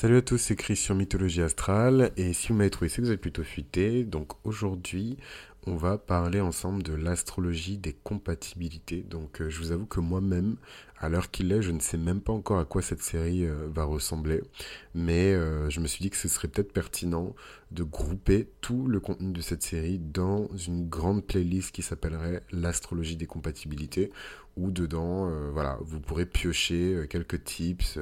Salut à tous, c'est Chris sur Mythologie Astrale, et si vous m'avez trouvé, c'est que vous êtes plutôt futé. Donc aujourd'hui, on va parler ensemble de l'astrologie des compatibilités. Donc euh, je vous avoue que moi-même, à l'heure qu'il est, je ne sais même pas encore à quoi cette série euh, va ressembler, mais euh, je me suis dit que ce serait peut-être pertinent de grouper tout le contenu de cette série dans une grande playlist qui s'appellerait l'astrologie des compatibilités, où dedans, voilà, vous pourrez piocher quelques tips,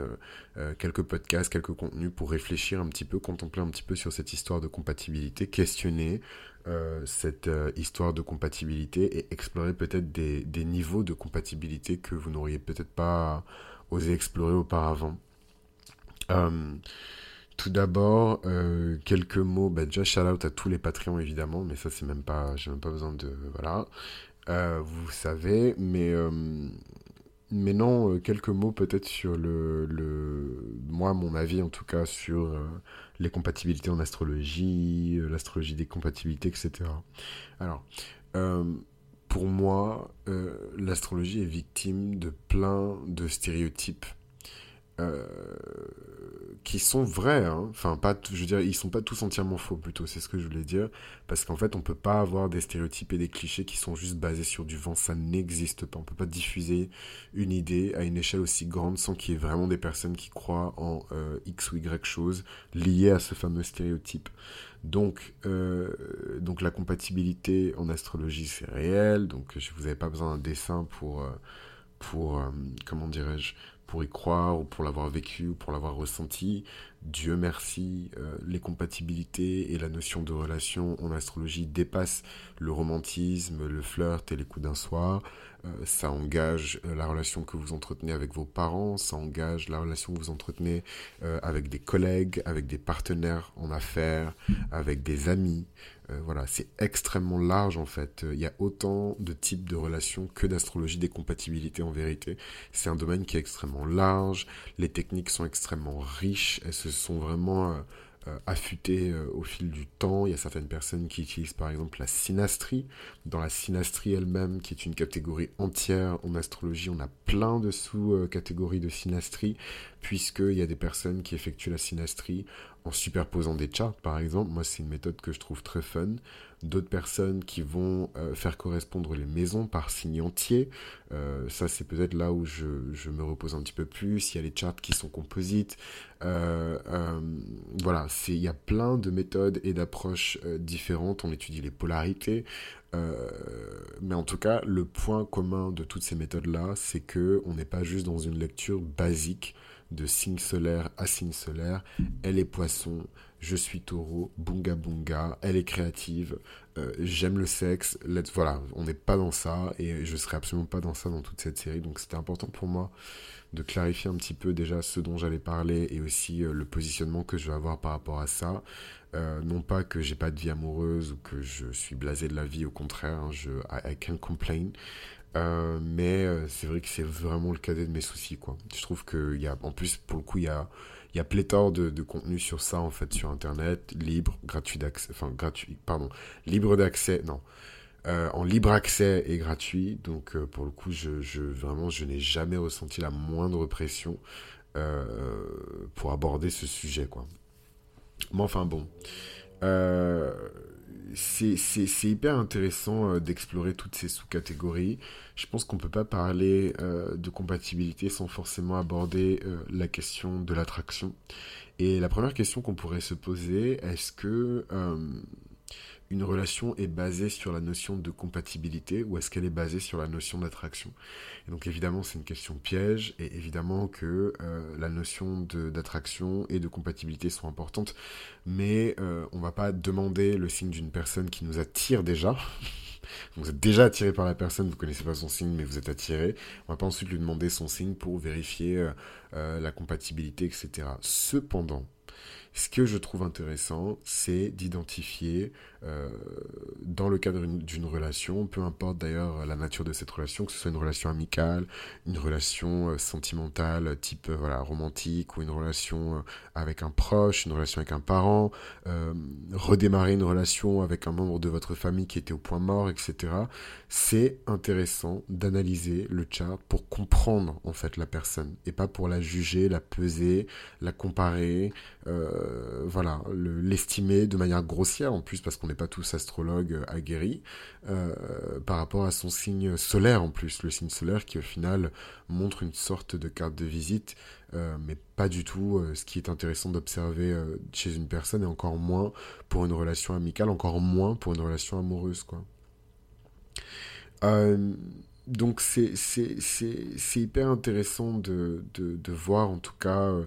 quelques podcasts, quelques contenus pour réfléchir un petit peu, contempler un petit peu sur cette histoire de compatibilité, questionner euh, cette euh, histoire de compatibilité et explorer peut-être des, niveaux de compatibilité que vous n'auriez peut-être pas osé explorer auparavant. Euh, tout d'abord, quelques mots, bah, déjà shout out à tous les Patreons évidemment, mais ça c'est même pas, j'ai même pas besoin de, voilà, vous savez, mais mais non, quelques mots peut-être sur le, le, moi, mon avis en tout cas sur les compatibilités en astrologie, euh, l'astrologie des compatibilités, etc. Alors, euh, pour moi, euh, l'astrologie est victime de plein de stéréotypes qui sont vrais, hein. enfin pas, je veux dire, ils sont pas tous entièrement faux plutôt, c'est ce que je voulais dire, parce qu'en fait on peut pas avoir des stéréotypes et des clichés qui sont juste basés sur du vent, ça n'existe pas, on peut pas diffuser une idée à une échelle aussi grande sans qu'il y ait vraiment des personnes qui croient en euh, x ou y choses liées à ce fameux stéréotype. Donc, euh, donc la compatibilité en astrologie c'est réel, donc je vous avais pas besoin d'un dessin pour, euh, pour comment dirais-je, pour y croire ou pour l'avoir vécu ou pour l'avoir ressenti. Dieu merci, euh, les compatibilités et la notion de relation en astrologie dépassent le romantisme, le flirt et les coups d'un soir. Euh, ça engage euh, la relation que vous entretenez avec vos parents, ça engage la relation que vous entretenez avec des collègues, avec des partenaires en affaires, avec des amis. voilà, c'est extrêmement large en fait. Il y a autant de types de relations que d'astrologie des compatibilités en vérité. C'est un domaine qui est extrêmement large, les techniques sont extrêmement riches, elles se sont vraiment euh, euh, affûtées euh, au fil du temps. Il y a certaines personnes qui utilisent par exemple la synastrie. Dans la synastrie elle-même, qui est une catégorie entière en astrologie, on a plein de sous-catégories de synastrie, puisqu'il y a des personnes qui effectuent la synastrie en superposant des charts, par exemple. Moi, c'est une méthode que je trouve très fun. D'autres personnes qui vont euh, faire correspondre les maisons par signe entier. Euh, ça, c'est peut-être là où je, me repose un petit peu plus. Il y a les charts qui sont composites. Euh, voilà, il y a plein de méthodes et d'approches différentes. On étudie les polarités. mais en tout cas, le point commun de toutes ces méthodes-là, c'est que on n'est pas juste dans une lecture basique de signe solaire à signe solaire. Elle est poisson, je suis taureau, bunga bunga, elle est créative, euh, j'aime le sexe, let's, voilà, on n'est pas dans ça et je serai absolument pas dans ça dans toute cette série. Donc c'était important pour moi de clarifier un petit peu déjà ce dont j'allais parler et aussi euh, le positionnement que je vais avoir par rapport à ça. Euh, non pas que j'ai pas de vie amoureuse ou que je suis blasé de la vie, au contraire, hein, je I, can't complain. Euh, mais euh, c'est vrai que c'est vraiment le cadet de mes soucis, quoi. Je trouve qu'il y a, en plus, pour le coup, il y a, y a pléthore de, de contenu sur ça, en fait, sur Internet, libre, gratuit d'accès, enfin, gratuit, pardon, libre d'accès, non, euh, en libre accès et gratuit. Donc, pour le coup, je, vraiment, je n'ai jamais ressenti la moindre pression pour aborder ce sujet, quoi. Mais enfin, bon. C'est hyper intéressant euh, d'explorer toutes ces sous-catégories. Je pense qu'on ne peut pas parler euh, de compatibilité sans forcément aborder euh, la question de l'attraction. Et la première question qu'on pourrait se poser, est-ce que une relation est basée sur la notion de compatibilité ou est-ce qu'elle est basée sur la notion d'attraction? Et donc évidemment c'est une question piège et évidemment que euh, la notion d'attraction et de compatibilité sont importantes, mais euh, on va pas demander le signe d'une personne qui nous attire déjà. vous êtes déjà attiré par la personne, vous connaissez pas son signe, mais vous êtes attiré. On va pas ensuite lui demander son signe pour vérifier euh, euh, la compatibilité, etc. Cependant, ce que je trouve intéressant, c'est d'identifier euh, dans le cadre d'une relation, peu importe d'ailleurs la nature de cette relation, que ce soit une relation amicale, une relation euh, sentimentale type voilà romantique ou une relation avec un proche, une relation avec un parent, redémarrer une relation avec un membre de votre famille qui était au point mort, etc. C'est intéressant d'analyser le chart pour comprendre en fait la personne et pas pour la juger, la peser, la comparer, voilà, l'estimer de manière grossière en plus parce qu'on n'est pas tous astrologues euh, aguerris, euh, par rapport à son signe solaire en plus, le signe solaire qui au final montre une sorte de carte de visite, euh, mais pas du tout ce qui est intéressant d'observer chez une personne et encore moins pour une relation amicale, encore moins pour une relation amoureuse quoi. donc c'est hyper intéressant de, de, voir en tout cas euh,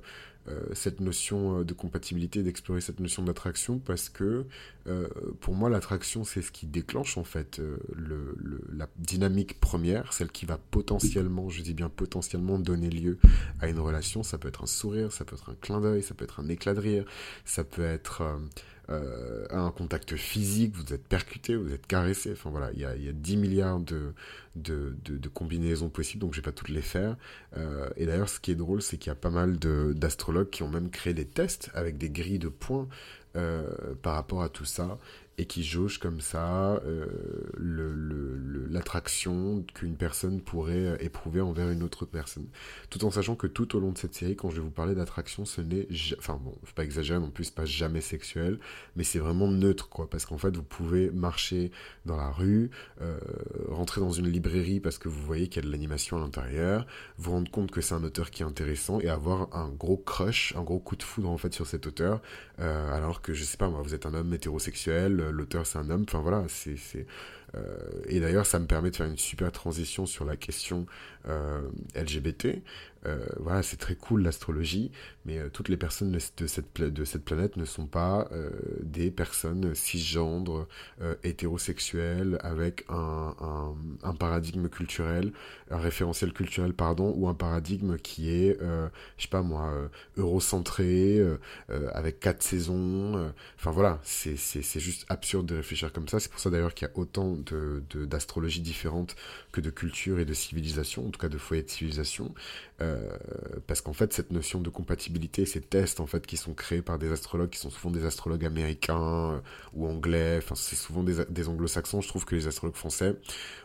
cette notion euh, de compatibilité, d'explorer cette notion d'attraction, parce que euh, pour moi, l'attraction, c'est ce qui déclenche en fait le, la dynamique première, celle qui va potentiellement, je dis bien potentiellement, donner lieu à une relation. Ça peut être un sourire, ça peut être un clin d'œil, ça peut être un éclat de rire, ça peut être euh, un contact physique, vous êtes percuté, vous êtes caressé. Enfin voilà, il y a, y a 10 milliards de, de, combinaisons possibles, donc je vais pas toutes les faire. Euh, et d'ailleurs, ce qui est drôle, c'est qu'il y a pas mal d'astrologues qui ont même créé des tests avec des grilles de points euh, par rapport à tout ça et qui jauge comme ça euh, l'attraction qu'une personne pourrait euh, éprouver envers une autre personne. Tout en sachant que tout au long de cette série, quand je vais vous parler d'attraction, ce n'est... Enfin bon, faut pas exagérer non plus, pas jamais sexuel, mais c'est vraiment neutre, quoi. Parce qu'en fait, vous pouvez marcher dans la rue, euh, rentrer dans une librairie parce que vous voyez qu'il y a de l'animation à l'intérieur, vous rendre compte que c'est un auteur qui est intéressant et avoir un gros crush, un gros coup de foudre en fait sur cet auteur, alors que je sais pas moi, vous êtes un homme hétérosexuel, l'auteur c'est un homme, enfin voilà, c'est... Euh, et d'ailleurs, ça me permet de faire une super transition sur la question euh, LGBT, euh, voilà, c'est très cool l'astrologie, mais toutes les personnes de cette, de cette planète ne sont pas des personnes cisgendres, hétérosexuelles, avec un, un, un, paradigme culturel, un référentiel culturel, pardon, ou un paradigme qui est, je sais pas moi, eurocentré, avec quatre saisons. Enfin voilà, c'est juste absurde de réfléchir comme ça. C'est pour ça d'ailleurs qu'il y a autant d'astrologie de, différentes que de culture et de civilisation, en tout cas de foyers de civilisation. Euh, parce qu'en fait, cette notion de compatibilité, ces tests en fait qui sont créés par des astrologues, qui sont souvent des astrologues américains euh, ou anglais, enfin c'est souvent des, des anglo-saxons. Je trouve que les astrologues français,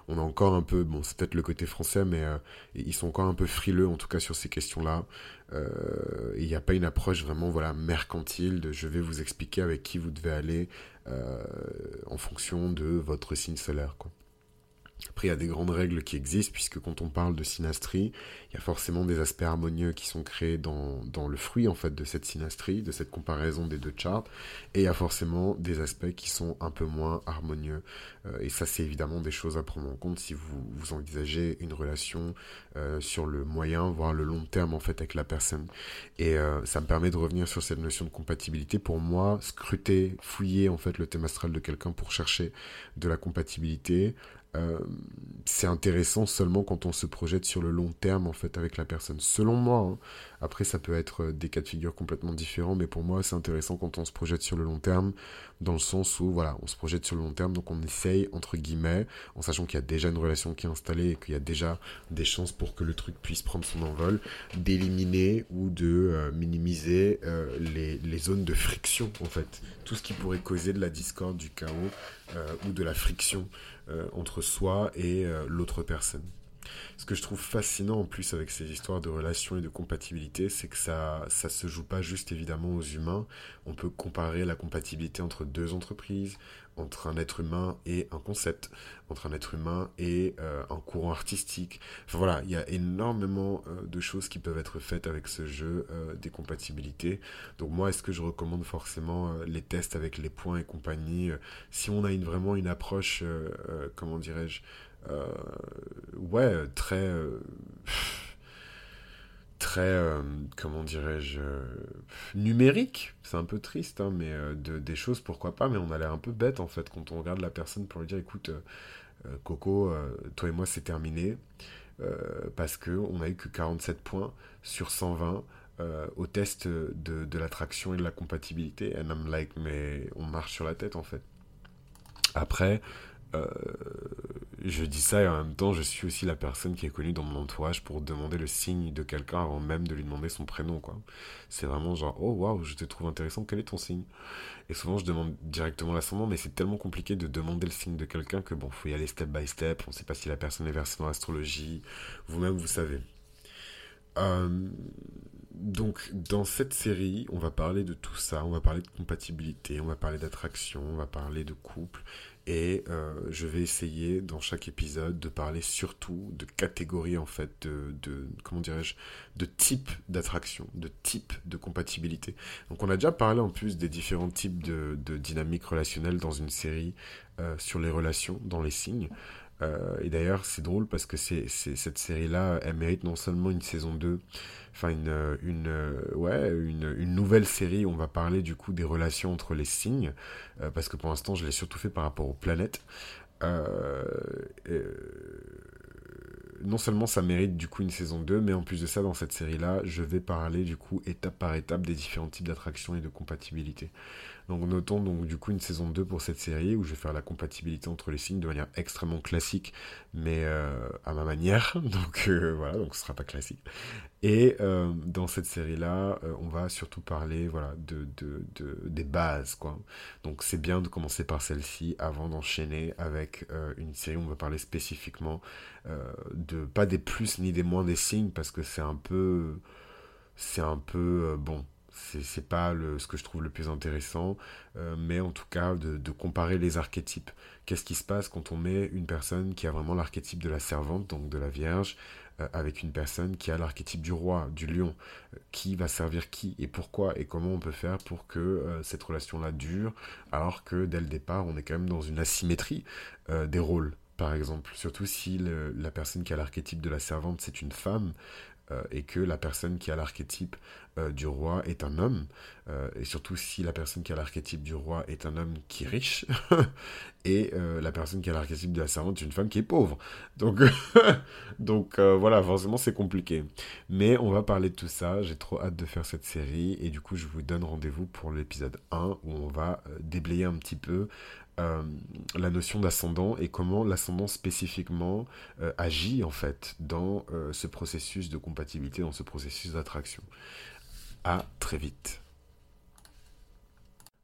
on a encore un peu, bon, c'est peut-être le côté français, mais euh, ils sont encore un peu frileux en tout cas sur ces questions-là. Il n'y a pas une approche vraiment voilà mercantile de je vais vous expliquer avec qui vous devez aller en fonction de votre signe solaire. Après, il y a des grandes règles qui existent, puisque quand on parle de synastrie, il y a forcément des aspects harmonieux qui sont créés dans, dans le fruit, en fait, de cette synastrie, de cette comparaison des deux charts, et il y a forcément des aspects qui sont un peu moins harmonieux. Euh, et ça, c'est évidemment des choses à prendre en compte si vous, vous envisagez une relation euh, sur le moyen, voire le long terme, en fait, avec la personne. Et euh, ça me permet de revenir sur cette notion de compatibilité. Pour moi, scruter, fouiller, en fait, le thème astral de quelqu'un pour chercher de la compatibilité, euh, c'est intéressant seulement quand on se projette sur le long terme en fait avec la personne. Selon moi, hein. après ça peut être euh, des cas de figure complètement différents, mais pour moi c'est intéressant quand on se projette sur le long terme, dans le sens où voilà, on se projette sur le long terme, donc on essaye entre guillemets, en sachant qu'il y a déjà une relation qui est installée et qu'il y a déjà des chances pour que le truc puisse prendre son envol, d'éliminer ou de euh, minimiser les, les zones de friction en fait, tout ce qui pourrait causer de la discorde, du chaos ou de la friction. Euh, entre soi et euh, l'autre personne. Ce que je trouve fascinant en plus avec ces histoires de relations et de compatibilité, c'est que ça ça se joue pas juste évidemment aux humains. On peut comparer la compatibilité entre deux entreprises, entre un être humain et un concept, entre un être humain et euh, un courant artistique. Enfin voilà, il y a énormément euh, de choses qui peuvent être faites avec ce jeu euh, des compatibilités. Donc moi, est-ce que je recommande forcément les tests avec les points et compagnie Si on a vraiment une approche, comment dirais-je, ouais, très très, euh, comment dirais-je, euh, numérique. C'est un peu triste, hein, mais euh, de, des choses, pourquoi pas, mais on a l'air un peu bête en fait quand on regarde la personne pour lui dire écoute, Coco, toi et moi c'est terminé, parce que on a eu que 47 points sur 120. au test de, de l'attraction et de la compatibilité, and I'm like, mais on marche sur la tête en fait. Après, euh, je dis ça et en même temps, je suis aussi la personne qui est connue dans mon entourage pour demander le signe de quelqu'un avant même de lui demander son prénom, quoi. C'est vraiment genre, oh waouh, je te trouve intéressant, quel est ton signe? Et souvent, je demande directement l'ascendant, mais c'est tellement compliqué de demander le signe de quelqu'un que bon, faut y aller step by step. On ne sait pas si la personne est versée dans l'astrologie. Vous-même, vous savez. Euh, donc, dans cette série, on va parler de tout ça. On va parler de compatibilité, on va parler d'attraction, on va parler de couple. Et euh, je vais essayer dans chaque épisode de parler surtout de catégories en fait, de, de comment dirais-je, de types d'attraction, de types de compatibilité. Donc on a déjà parlé en plus des différents types de, dynamiques relationnelles dans une série euh, sur les relations, dans les signes. Euh, et d'ailleurs, c'est drôle parce que c'est, cette série-là, elle mérite non seulement une saison 2, enfin une, une, ouais, une, une, nouvelle série. On va parler du coup des relations entre les signes, euh, parce que pour l'instant, je l'ai surtout fait par rapport aux planètes. Euh, non seulement ça mérite du coup une saison 2, mais en plus de ça, dans cette série-là, je vais parler du coup étape par étape des différents types d'attractions et de compatibilité. Donc notons donc du coup une saison 2 pour cette série où je vais faire la compatibilité entre les signes de manière extrêmement classique, mais euh, à ma manière. Donc euh, voilà, donc ce sera pas classique. Et euh, dans cette série-là, on va surtout parler voilà de, de, de des bases quoi. Donc c'est bien de commencer par celle-ci avant d'enchaîner avec une série où on va parler spécifiquement de pas des plus ni des moins des signes parce que c'est un peu c'est un peu bon c'est pas ce que je trouve le plus intéressant, euh, mais en tout cas de, comparer les archétypes. Qu'est-ce qui se passe quand on met une personne qui a vraiment l'archétype de la servante, donc de la Vierge, euh, avec une personne qui a l'archétype du roi, du lion, euh, qui va servir qui et pourquoi et comment on peut faire pour que cette relation-là dure, alors que dès le départ on est quand même dans une asymétrie des rôles par exemple, surtout si la personne qui a l'archétype de la servante c'est une femme, euh, et que la personne qui a l'archétype euh, du roi est un homme, euh, et surtout si la personne qui a l'archétype du roi est un homme qui est riche, et la personne qui a l'archétype de la servante est une femme qui est pauvre. Donc, donc voilà, forcément c'est compliqué. Mais on va parler de tout ça, j'ai trop hâte de faire cette série, et du coup je vous donne rendez-vous pour l'épisode 1, où on va déblayer un petit peu euh, la notion d'ascendant et comment l'ascendant spécifiquement euh, agit en fait dans euh, ce processus de compatibilité, dans ce processus d'attraction. À très vite.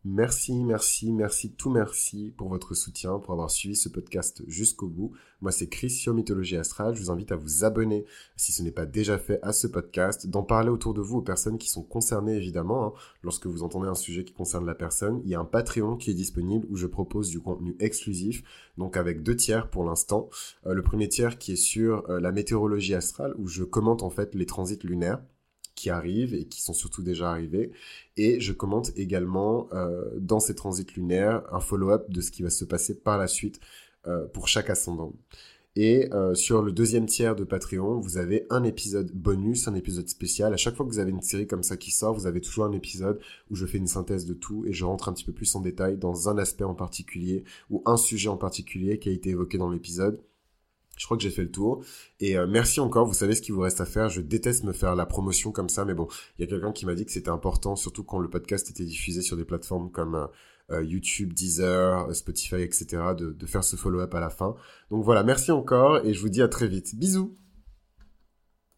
Merci, merci, merci, tout merci pour votre soutien, pour avoir suivi ce podcast jusqu'au bout. Moi, c'est Christian Mythologie Astrale. Je vous invite à vous abonner, si ce n'est pas déjà fait, à ce podcast, d'en parler autour de vous aux personnes qui sont concernées, évidemment. Hein. Lorsque vous entendez un sujet qui concerne la personne, il y a un Patreon qui est disponible où je propose du contenu exclusif, donc avec deux tiers pour l'instant. Euh, le premier tiers qui est sur euh, la météorologie astrale, où je commente en fait les transits lunaires qui arrivent et qui sont surtout déjà arrivés. Et je commente également euh, dans ces transits lunaires un follow-up de ce qui va se passer par la suite euh, pour chaque ascendant. Et euh, sur le deuxième tiers de Patreon, vous avez un épisode bonus, un épisode spécial. À chaque fois que vous avez une série comme ça qui sort, vous avez toujours un épisode où je fais une synthèse de tout et je rentre un petit peu plus en détail dans un aspect en particulier ou un sujet en particulier qui a été évoqué dans l'épisode. Je crois que j'ai fait le tour. Et euh, merci encore. Vous savez ce qu'il vous reste à faire. Je déteste me faire la promotion comme ça, mais bon, il y a quelqu'un qui m'a dit que c'était important, surtout quand le podcast était diffusé sur des plateformes comme euh, euh, YouTube, Deezer, Spotify, etc., de, de faire ce follow-up à la fin. Donc voilà, merci encore et je vous dis à très vite. Bisous